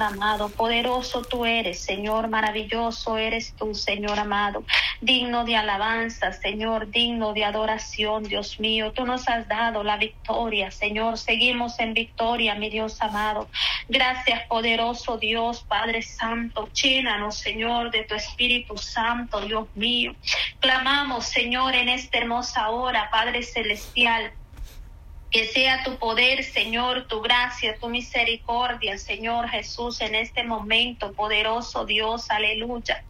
Amado. Poderoso tú eres, Señor. Maravilloso eres tú, Señor amado. Digno de alabanza, Señor. Digno de adoración, Dios mío. Tú nos has dado la victoria, Señor. Seguimos en victoria, mi Dios amado. Gracias, poderoso Dios, Padre Santo. Llénanos, Señor, de tu Espíritu Santo, Dios mío. Clamamos, Señor, en esta hermosa hora, Padre Celestial que sea tu poder, Señor, tu gracia, tu misericordia, Señor Jesús, en este momento, poderoso Dios, aleluya.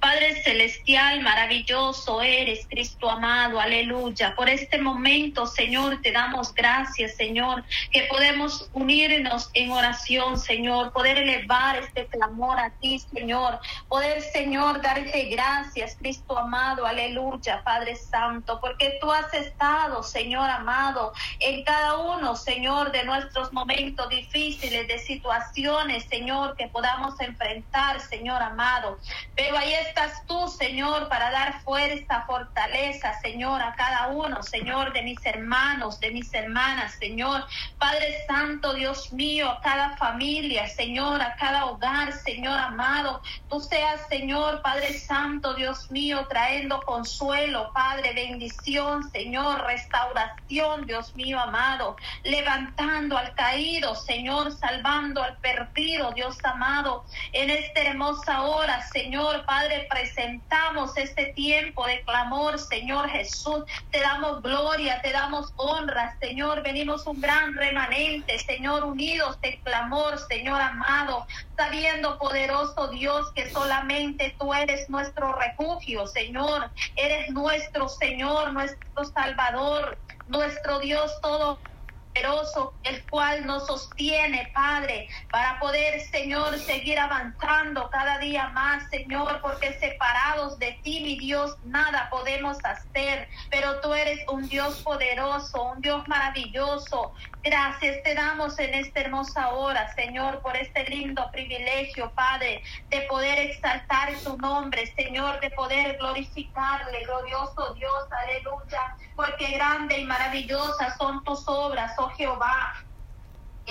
Padre celestial, maravilloso eres, Cristo amado, aleluya. Por este momento, Señor, te damos gracias, Señor, que podemos unirnos en oración, Señor, poder elevar este clamor a ti, Señor, poder, Señor, darte gracias, Cristo amado, aleluya, Padre Santo, porque tú has estado, Señor amado, en cada uno, Señor, de nuestros momentos difíciles, de situaciones, Señor, que podamos enfrentar, Señor amado. Pero ahí estás tú, Señor, para dar fuerza, fortaleza, Señor, a cada uno, Señor, de mis hermanos, de mis hermanas, Señor. Padre Santo, Dios mío, a cada familia, Señor, a cada hogar, Señor amado. Tú seas, Señor, Padre Santo, Dios mío, trayendo consuelo, Padre, bendición, Señor, restauración, Dios mío, amado. Levantando al caído, Señor, salvando al perdido, Dios amado. En esta hermosa hora, Señor, Padre, presentamos este tiempo de clamor, Señor Jesús. Te damos gloria, te damos honra, Señor. Venimos un gran remanente, Señor, unidos de clamor, Señor amado, sabiendo, poderoso Dios, que solamente tú eres nuestro refugio, Señor. Eres nuestro Señor, nuestro Salvador, nuestro Dios todo el cual nos sostiene, Padre, para poder, Señor, seguir avanzando cada día más, Señor, porque separados de ti, mi Dios, nada podemos hacer, pero tú eres un Dios poderoso, un Dios maravilloso. Gracias te damos en esta hermosa hora, Señor, por este lindo privilegio, Padre, de poder exaltar tu nombre, Señor, de poder glorificarle, glorioso Dios, aleluya, porque grande y maravillosa son tus obras, oh Jehová.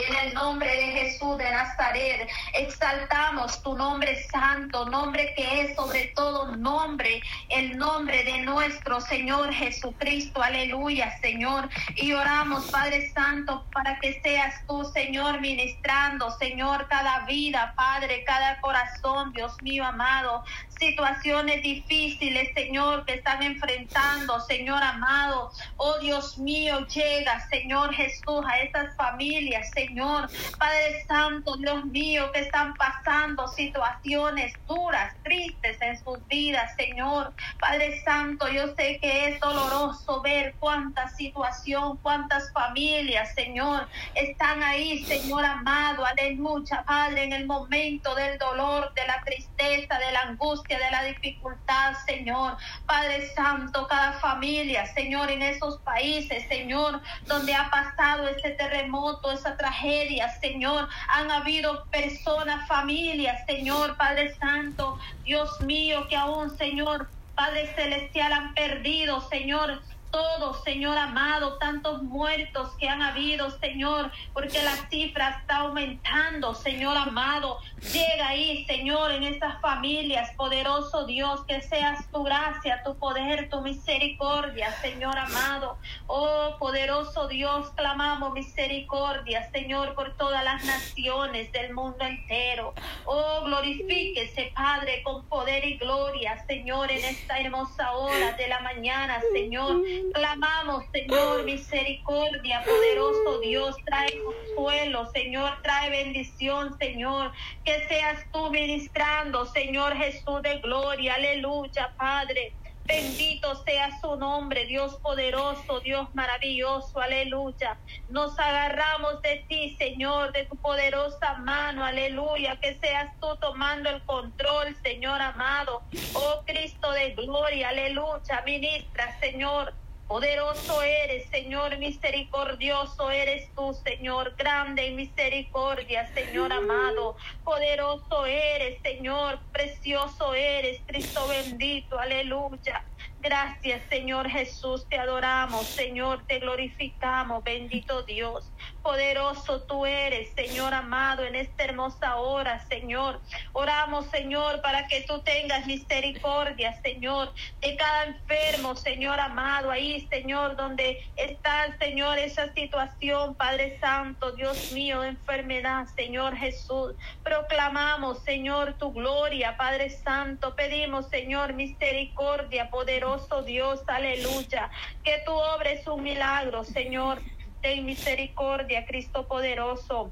En el nombre de Jesús de Nazaret, exaltamos tu nombre santo, nombre que es sobre todo nombre, el nombre de nuestro Señor Jesucristo. Aleluya, Señor. Y oramos, Padre Santo, para que seas tú, Señor, ministrando, Señor, cada vida, Padre, cada corazón, Dios mío amado situaciones difíciles, Señor, que están enfrentando, Señor amado. Oh Dios mío, llega, Señor Jesús, a estas familias, Señor. Padre Santo, Dios mío, que están pasando situaciones duras, tristes en sus vidas, Señor. Padre Santo, yo sé que es doloroso ver cuánta situación, cuántas familias, Señor, están ahí, Señor amado. Aleluya, Padre, en el momento del dolor, de la tristeza, de la angustia de la dificultad, Señor. Padre Santo, cada familia, Señor, en esos países, Señor, donde ha pasado ese terremoto, esa tragedia, Señor, han habido personas, familias, Señor, Padre Santo, Dios mío, que aún, Señor, Padre Celestial, han perdido, Señor, todos, Señor amado, tantos muertos que han habido, Señor, porque la cifra está aumentando, Señor amado. Llega ahí, Señor, en estas familias, poderoso Dios, que seas tu gracia, tu poder, tu misericordia, Señor amado. Oh, poderoso Dios, clamamos misericordia, Señor, por todas las naciones del mundo entero. Oh, glorifíquese, Padre, con poder y gloria, Señor, en esta hermosa hora de la mañana, Señor. Clamamos, Señor, misericordia, poderoso Dios, trae consuelo, Señor, trae bendición, Señor, que seas tú ministrando, Señor Jesús de gloria, aleluya, Padre. Bendito sea su nombre, Dios poderoso, Dios maravilloso, aleluya. Nos agarramos de ti, Señor, de tu poderosa mano, aleluya. Que seas tú tomando el control, Señor amado. Oh Cristo de gloria, aleluya. Ministra, Señor, Poderoso eres, Señor, misericordioso eres tú, Señor, grande en misericordia, Señor amado. Poderoso eres, Señor, precioso eres, Cristo bendito, aleluya. Gracias, Señor Jesús, te adoramos, Señor, te glorificamos, bendito Dios. Poderoso tú eres, Señor amado, en esta hermosa hora, Señor. Oramos, Señor, para que tú tengas misericordia, Señor, de cada enfermo, Señor amado, ahí, Señor, donde está, Señor, esa situación, Padre Santo, Dios mío, enfermedad, Señor Jesús. Proclamamos, Señor, tu gloria, Padre Santo. Pedimos, Señor, misericordia, poderoso Dios, aleluya. Que tú obres un milagro, Señor. Ten misericordia, Cristo poderoso.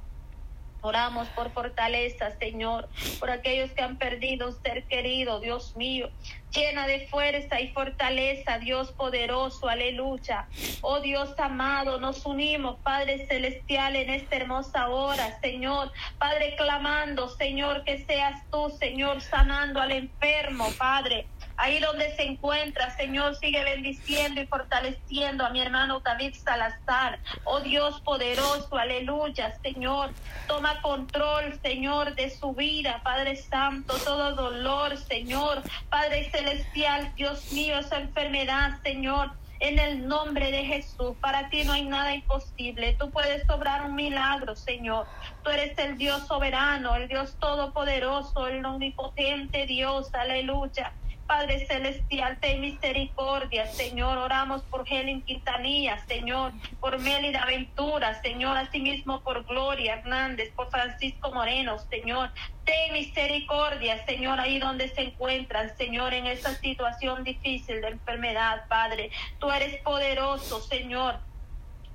Oramos por fortaleza, Señor, por aquellos que han perdido ser querido, Dios mío. Llena de fuerza y fortaleza, Dios poderoso, aleluya. Oh Dios amado, nos unimos, Padre Celestial, en esta hermosa hora, Señor. Padre, clamando, Señor, que seas tú, Señor, sanando al enfermo, Padre. Ahí donde se encuentra, Señor, sigue bendiciendo y fortaleciendo a mi hermano David Salazar. Oh Dios poderoso, aleluya, Señor. Toma control, Señor, de su vida, Padre Santo, todo dolor, Señor. Padre Celestial, Dios mío, esa enfermedad, Señor. En el nombre de Jesús, para ti no hay nada imposible. Tú puedes obrar un milagro, Señor. Tú eres el Dios soberano, el Dios todopoderoso, el omnipotente Dios. Aleluya. Padre Celestial, ten misericordia, Señor. Oramos por Helen Quintanilla, Señor, por Mélida Ventura, Señor, asimismo por Gloria Hernández, por Francisco Moreno, Señor. Ten misericordia, Señor, ahí donde se encuentran, Señor, en esa situación difícil de enfermedad, Padre. Tú eres poderoso, Señor.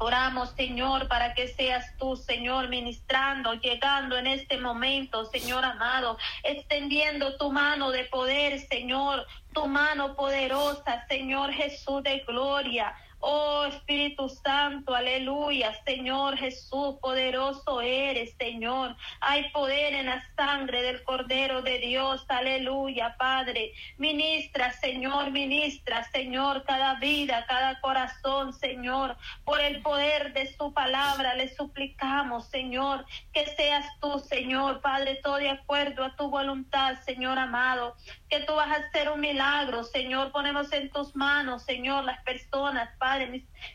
Oramos, Señor, para que seas tú, Señor, ministrando, llegando en este momento, Señor amado, extendiendo tu mano de poder, Señor, tu mano poderosa, Señor Jesús de gloria. Oh Espíritu Santo, aleluya, Señor Jesús, poderoso eres, Señor. Hay poder en la sangre del Cordero de Dios, aleluya, Padre. Ministra, Señor, ministra, Señor, cada vida, cada corazón, Señor. Por el poder de su palabra le suplicamos, Señor, que seas tú, Señor, Padre, todo de acuerdo a tu voluntad, Señor amado. Que tú vas a hacer un milagro, Señor. Ponemos en tus manos, Señor, las personas, Padre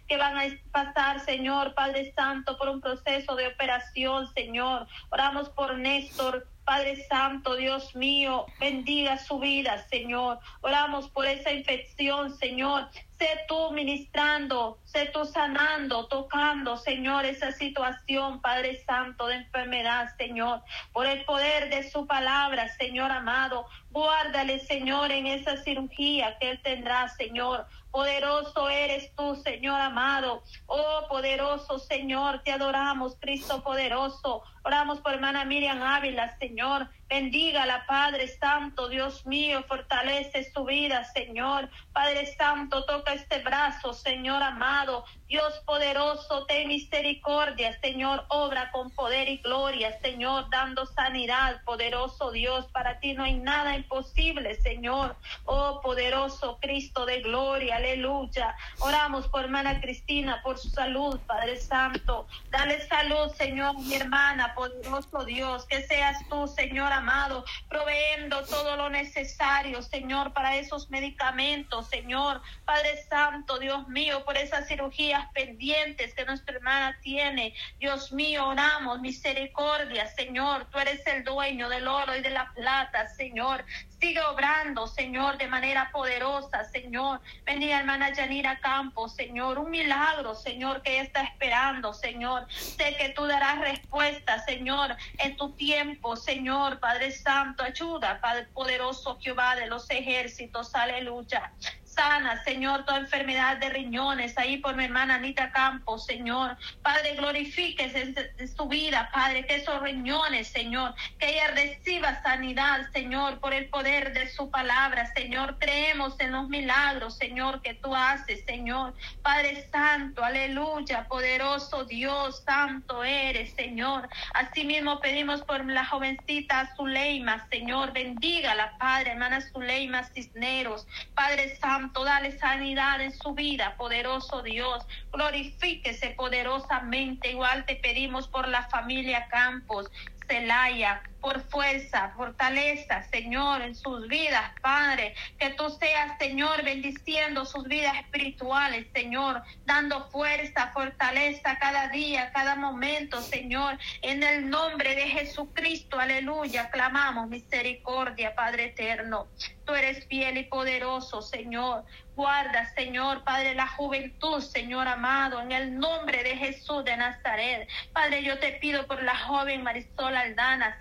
que van a pasar, Señor, Padre Santo, por un proceso de operación, Señor. Oramos por Néstor, Padre Santo, Dios mío, bendiga su vida, Señor. Oramos por esa infección, Señor. Sé tú ministrando, sé tú sanando, tocando, Señor, esa situación, Padre Santo, de enfermedad, Señor. Por el poder de su palabra, Señor amado, guárdale, Señor, en esa cirugía que él tendrá, Señor. Poderoso eres tú, Señor amado. Oh, poderoso Señor, te adoramos, Cristo poderoso. Oramos por hermana Miriam Ávila, Señor. Bendígala, Padre Santo, Dios mío, fortalece su vida, Señor. Padre Santo, toca este brazo, Señor amado llamado Dios poderoso, ten misericordia, Señor, obra con poder y gloria, Señor, dando sanidad, poderoso Dios. Para ti no hay nada imposible, Señor. Oh, poderoso Cristo de gloria, aleluya. Oramos por hermana Cristina, por su salud, Padre Santo. Dale salud, Señor, mi hermana, poderoso Dios. Que seas tú, Señor amado, proveendo todo lo necesario, Señor, para esos medicamentos, Señor. Padre Santo, Dios mío, por esas pendientes que nuestra hermana tiene. Dios mío, oramos, misericordia, Señor. Tú eres el dueño del oro y de la plata, Señor. Sigue obrando, Señor, de manera poderosa, Señor. Bendiga hermana Yanira Campos, Señor. Un milagro, Señor, que está esperando, Señor. Sé que tú darás respuesta, Señor, en tu tiempo, Señor. Padre Santo, ayuda, Padre poderoso Jehová de los ejércitos. Aleluya sana, Señor, toda enfermedad de riñones, ahí por mi hermana Anita Campos, Señor. Padre, glorifíquese en su vida, Padre, que esos riñones, Señor, que ella reciba sanidad, Señor, por el poder de su palabra, Señor. Creemos en los milagros, Señor, que tú haces, Señor. Padre Santo, aleluya, poderoso Dios, santo eres, Señor. Asimismo pedimos por la jovencita Zuleima, Señor, bendígala, Padre, hermana Zuleima Cisneros, Padre Santo dale sanidad en su vida, poderoso Dios. Glorifíquese poderosamente. Igual te pedimos por la familia Campos, Celaya, por fuerza, fortaleza, Señor, en sus vidas, Padre. Que tú seas, Señor, bendiciendo sus vidas espirituales, Señor, dando fuerza, fortaleza cada día, cada momento, Señor. En el nombre de Jesucristo, aleluya, clamamos misericordia, Padre eterno. Tú eres fiel y poderoso, Señor. Guarda, Señor, Padre, la juventud, Señor amado, en el nombre de Jesús de Nazaret. Padre, yo te pido por la joven Marisol Aldana,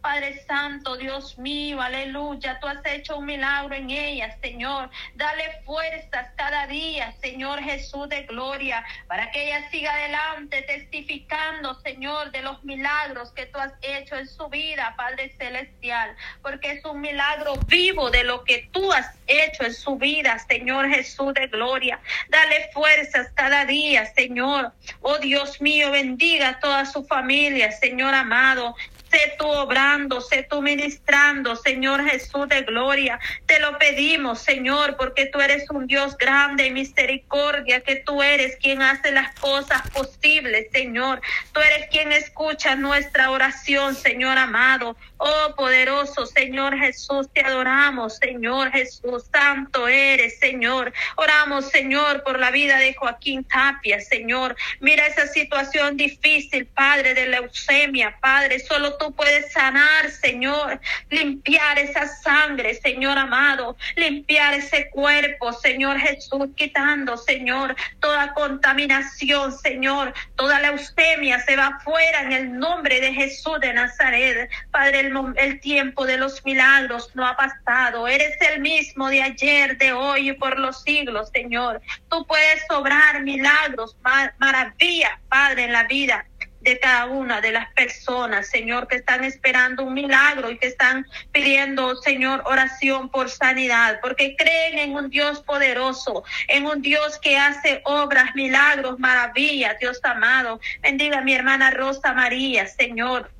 Padre Santo, Dios mío, aleluya. Tú has hecho un milagro en ella, Señor. Dale fuerzas cada día, Señor Jesús de gloria, para que ella siga adelante testificando, Señor, de los milagros que tú has hecho en su vida, Padre Celestial, porque es un milagro vivo de lo que tú has hecho en su vida, Señor Jesús de gloria. Dale fuerzas cada día, Señor. Oh Dios mío, bendiga a toda su familia, Señor amado. Sé tú obrando, sé tú ministrando, Señor Jesús de gloria. Te lo pedimos, Señor, porque tú eres un Dios grande y misericordia, que tú eres quien hace las cosas posibles, Señor. Tú eres quien escucha nuestra oración, Señor amado. Oh poderoso Señor Jesús, te adoramos, Señor Jesús. Santo eres, Señor. Oramos, Señor, por la vida de Joaquín Tapia, Señor. Mira esa situación difícil, Padre, de leucemia, Padre. Solo tú puedes sanar, Señor, limpiar esa sangre, Señor amado, limpiar ese cuerpo, Señor Jesús, quitando, Señor, toda contaminación, Señor, toda leucemia se va fuera en el nombre de Jesús de Nazaret. Padre, el, tiempo de los milagros no ha pasado. Eres el mismo de ayer, de hoy y por los siglos, Señor. Tú puedes sobrar milagros, maravillas, Padre, en la vida de cada una de las personas, Señor, que están esperando un milagro y que están pidiendo, Señor, oración por sanidad, porque creen en un Dios poderoso, en un Dios que hace obras, milagros, maravillas, Dios amado. Bendiga a mi hermana Rosa María, Señor.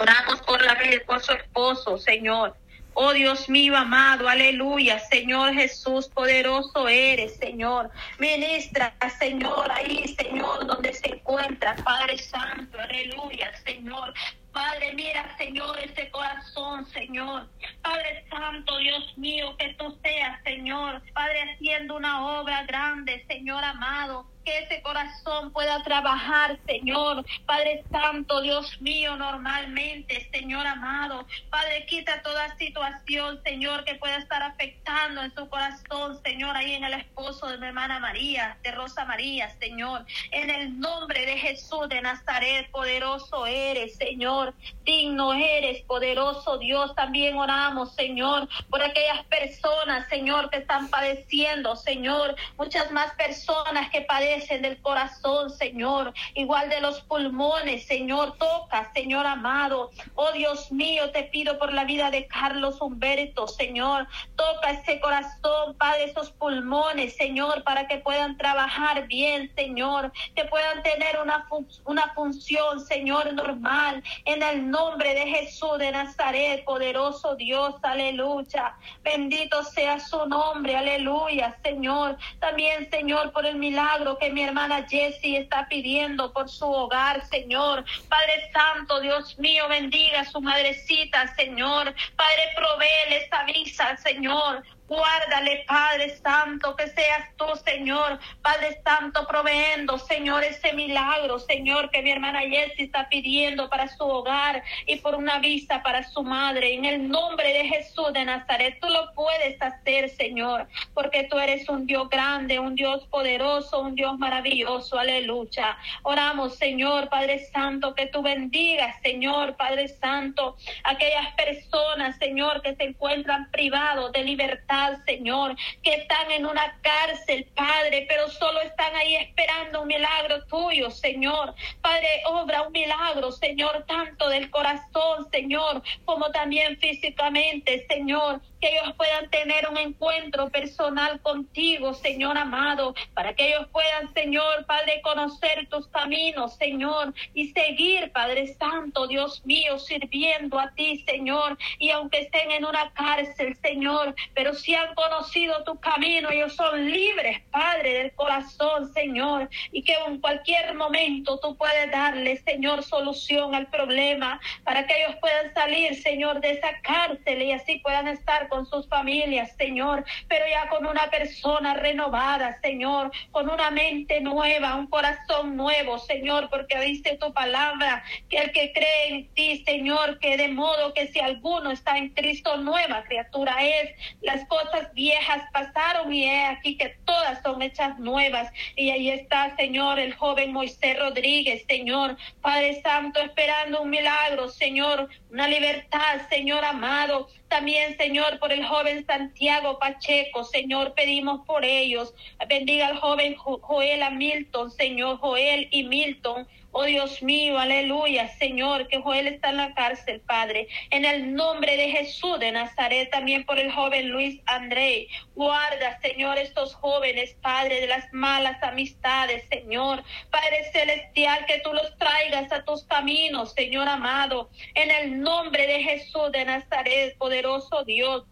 Oramos por la por su esposo, Señor. Oh Dios mío amado, aleluya, Señor Jesús, poderoso eres, Señor. Ministra, Señor, ahí, Señor, donde se encuentra, Padre Santo, aleluya, Señor. Padre, mira, Señor, ese corazón, Señor. Padre Santo, Dios mío, que tú seas, Señor. Padre, haciendo una obra grande, Señor amado que ese corazón pueda trabajar, Señor. Padre Santo, Dios mío, normalmente, Señor amado. Padre, quita toda situación, Señor, que pueda estar afectando en su corazón, Señor, ahí en el esposo de mi hermana María, de Rosa María, Señor. En el nombre de Jesús de Nazaret, poderoso eres, Señor. Digno eres, poderoso Dios. También oramos, Señor, por aquellas personas, Señor, que están padeciendo, Señor. Muchas más personas que padecen del corazón, Señor, igual de los pulmones, Señor, toca, Señor amado. Oh Dios mío, te pido por la vida de Carlos Humberto, Señor, toca ese corazón, Padre, esos pulmones, Señor, para que puedan trabajar bien, Señor, que puedan tener una, una función, Señor, normal, en el nombre de Jesús de Nazaret, poderoso Dios, aleluya. Bendito sea su nombre, aleluya, Señor. También, Señor, por el milagro que mi hermana Jessie está pidiendo por su hogar, Señor. Padre Santo, Dios mío, bendiga a su madrecita, Señor. Padre, proveele esa visa, Señor. Guárdale, Padre Santo, que seas tú, Señor, Padre Santo, proveendo, Señor, ese milagro, Señor, que mi hermana Jessie está pidiendo para su hogar y por una vista para su madre. En el nombre de Jesús de Nazaret, tú lo puedes hacer, Señor, porque tú eres un Dios grande, un Dios poderoso, un Dios maravilloso. Aleluya. Oramos, Señor, Padre Santo, que tú bendigas, Señor, Padre Santo, aquellas personas, Señor, que se encuentran privados de libertad Señor, que están en una cárcel, Padre, pero solo están ahí esperando un milagro tuyo, Señor. Padre, obra un milagro, Señor, tanto del corazón, Señor, como también físicamente, Señor. Que ellos puedan tener un encuentro personal contigo, Señor amado, para que ellos puedan, Señor, Padre, conocer tus caminos, Señor, y seguir, Padre Santo, Dios mío, sirviendo a ti, Señor, y aunque estén en una cárcel, Señor, pero si han conocido tu camino, ellos son libres, Padre, del corazón, Señor, y que en cualquier momento tú puedes darle, Señor, solución al problema, para que ellos puedan salir, Señor, de esa cárcel y así puedan estar con sus familias, Señor, pero ya con una persona renovada, Señor, con una mente nueva, un corazón nuevo, Señor, porque dice tu palabra que el que cree en ti, Señor, que de modo que si alguno está en Cristo, nueva criatura es. Las cosas viejas pasaron y he aquí que todas son hechas nuevas. Y ahí está, Señor, el joven Moisés Rodríguez, Señor, Padre Santo, esperando un milagro, Señor, una libertad, Señor amado. También, Señor, por el joven Santiago Pacheco, Señor, pedimos por ellos. Bendiga al joven Joel Milton, Señor, Joel y Milton. Oh Dios mío, aleluya, Señor, que Joel está en la cárcel, Padre. En el nombre de Jesús de Nazaret, también por el joven Luis André. Guarda, Señor, estos jóvenes, Padre, de las malas amistades, Señor. Padre celestial, que tú los traigas a tus caminos, Señor amado. En el nombre de Jesús de Nazaret, poderoso Dios.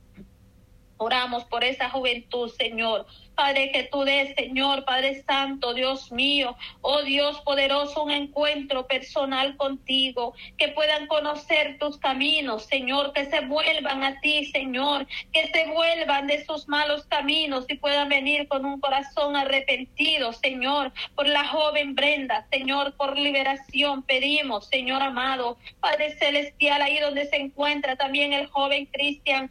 Oramos por esa juventud, Señor. Padre, que tú des, Señor, Padre Santo, Dios mío, oh Dios poderoso, un encuentro personal contigo, que puedan conocer tus caminos, Señor, que se vuelvan a ti, Señor, que se vuelvan de sus malos caminos y puedan venir con un corazón arrepentido, Señor, por la joven Brenda, Señor, por liberación pedimos, Señor amado, Padre Celestial, ahí donde se encuentra también el joven Cristian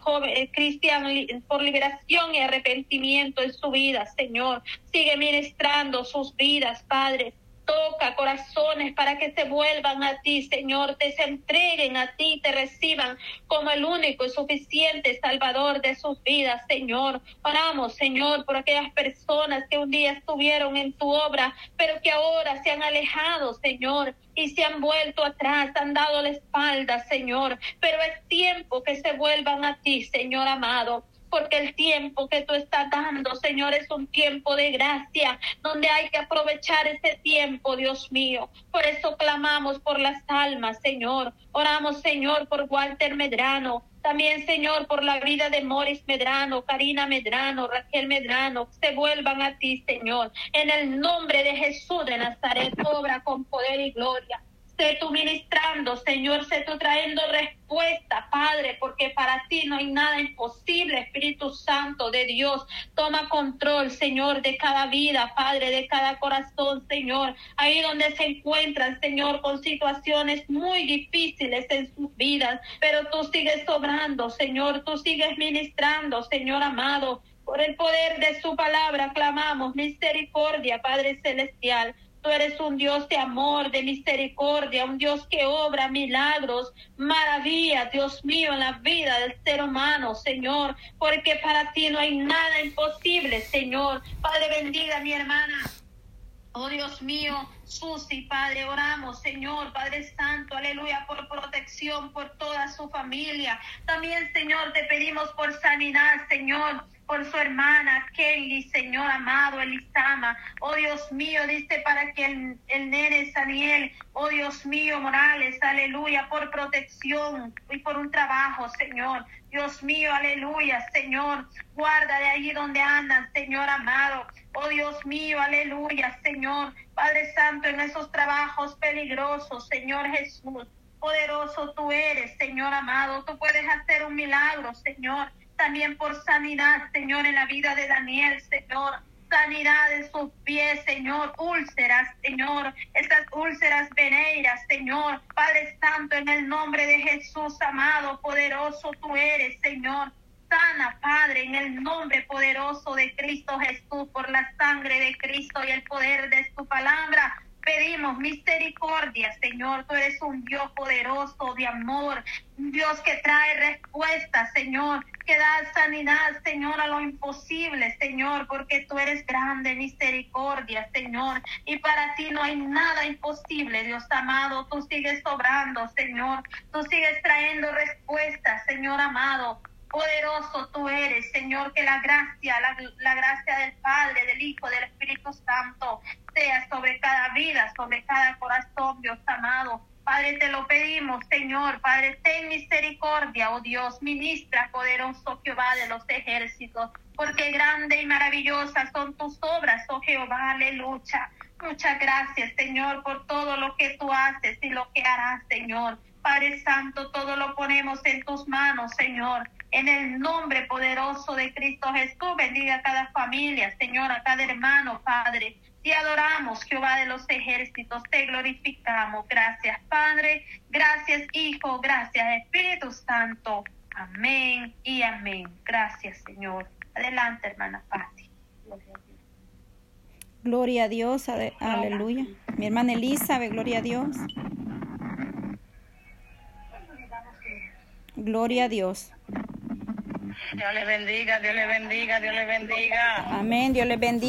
joven Cristian por liberación y arrepentimiento en su vida, Señor. Sigue ministrando sus vidas, Padre. Toca corazones para que se vuelvan a ti, Señor, te entreguen a ti, te reciban como el único y suficiente Salvador de sus vidas, Señor. Oramos, Señor, por aquellas personas que un día estuvieron en tu obra, pero que ahora se han alejado, Señor y se han vuelto atrás, han dado la espalda, Señor. Pero es tiempo que se vuelvan a ti, Señor amado porque el tiempo que tú estás dando, Señor, es un tiempo de gracia, donde hay que aprovechar ese tiempo, Dios mío. Por eso clamamos por las almas, Señor. Oramos, Señor, por Walter Medrano. También, Señor, por la vida de Morris Medrano, Karina Medrano, Raquel Medrano, se vuelvan a ti, Señor. En el nombre de Jesús de Nazaret, obra con poder y gloria sé tú ministrando, Señor, sé tú trayendo respuesta, Padre, porque para ti no hay nada imposible, Espíritu Santo de Dios. Toma control, Señor, de cada vida, Padre, de cada corazón, Señor. Ahí donde se encuentran, Señor, con situaciones muy difíciles en sus vidas, pero tú sigues sobrando, Señor, tú sigues ministrando, Señor amado. Por el poder de su palabra clamamos misericordia, Padre Celestial. Tú eres un Dios de amor, de misericordia, un Dios que obra milagros, maravillas, Dios mío, en la vida del ser humano, Señor, porque para ti no hay nada imposible, Señor. Padre, bendiga mi hermana. Oh Dios mío, Susi, Padre, oramos, Señor, Padre Santo, aleluya, por protección, por toda su familia. También, Señor, te pedimos por sanidad, Señor por su hermana Kelly, Señor amado, Elisama. Oh Dios mío, dice para que el, el nene oh Dios mío, Morales, aleluya, por protección y por un trabajo, Señor. Dios mío, aleluya, Señor. Guarda de allí donde andan, Señor amado. Oh Dios mío, aleluya, Señor. Padre Santo, en esos trabajos peligrosos, Señor Jesús. Poderoso tú eres, Señor amado. Tú puedes hacer un milagro, Señor también por sanidad, Señor, en la vida de Daniel, Señor. Sanidad en sus pies, Señor. Úlceras, Señor. Esas úlceras veneiras, Señor. Padre Santo, en el nombre de Jesús, amado, poderoso tú eres, Señor. Sana, Padre, en el nombre poderoso de Cristo Jesús, por la sangre de Cristo y el poder de su palabra pedimos misericordia, Señor. Tú eres un Dios poderoso de amor, un Dios que trae respuesta, Señor, que da sanidad, Señor, a lo imposible, Señor, porque tú eres grande, misericordia, Señor. Y para ti no hay nada imposible, Dios amado. Tú sigues sobrando, Señor. Tú sigues trayendo respuestas, Señor amado. Poderoso tú eres, Señor, que la gracia, la, la, gracia del Padre, del Hijo, del Espíritu Santo sobre cada vida, sobre cada corazón, Dios amado. Padre, te lo pedimos, Señor. Padre, ten misericordia, oh Dios. Ministra, poderoso Jehová de los ejércitos, porque grande y maravillosa son tus obras, oh Jehová. Aleluya. Muchas gracias, Señor, por todo lo que tú haces y lo que harás, Señor. Padre Santo, todo lo ponemos en tus manos, Señor. En el nombre poderoso de Cristo Jesús, bendiga a cada familia, Señor, a cada hermano, Padre. Te adoramos, Jehová de los ejércitos, te glorificamos. Gracias, Padre. Gracias, Hijo. Gracias, Espíritu Santo. Amén y amén. Gracias, Señor. Adelante, hermana Pati. Gloria a Dios, aleluya. Mi hermana Elizabeth, gloria a Dios. Gloria a Dios. Dios le bendiga, Dios le bendiga, Dios le bendiga. Amén, Dios le bendiga.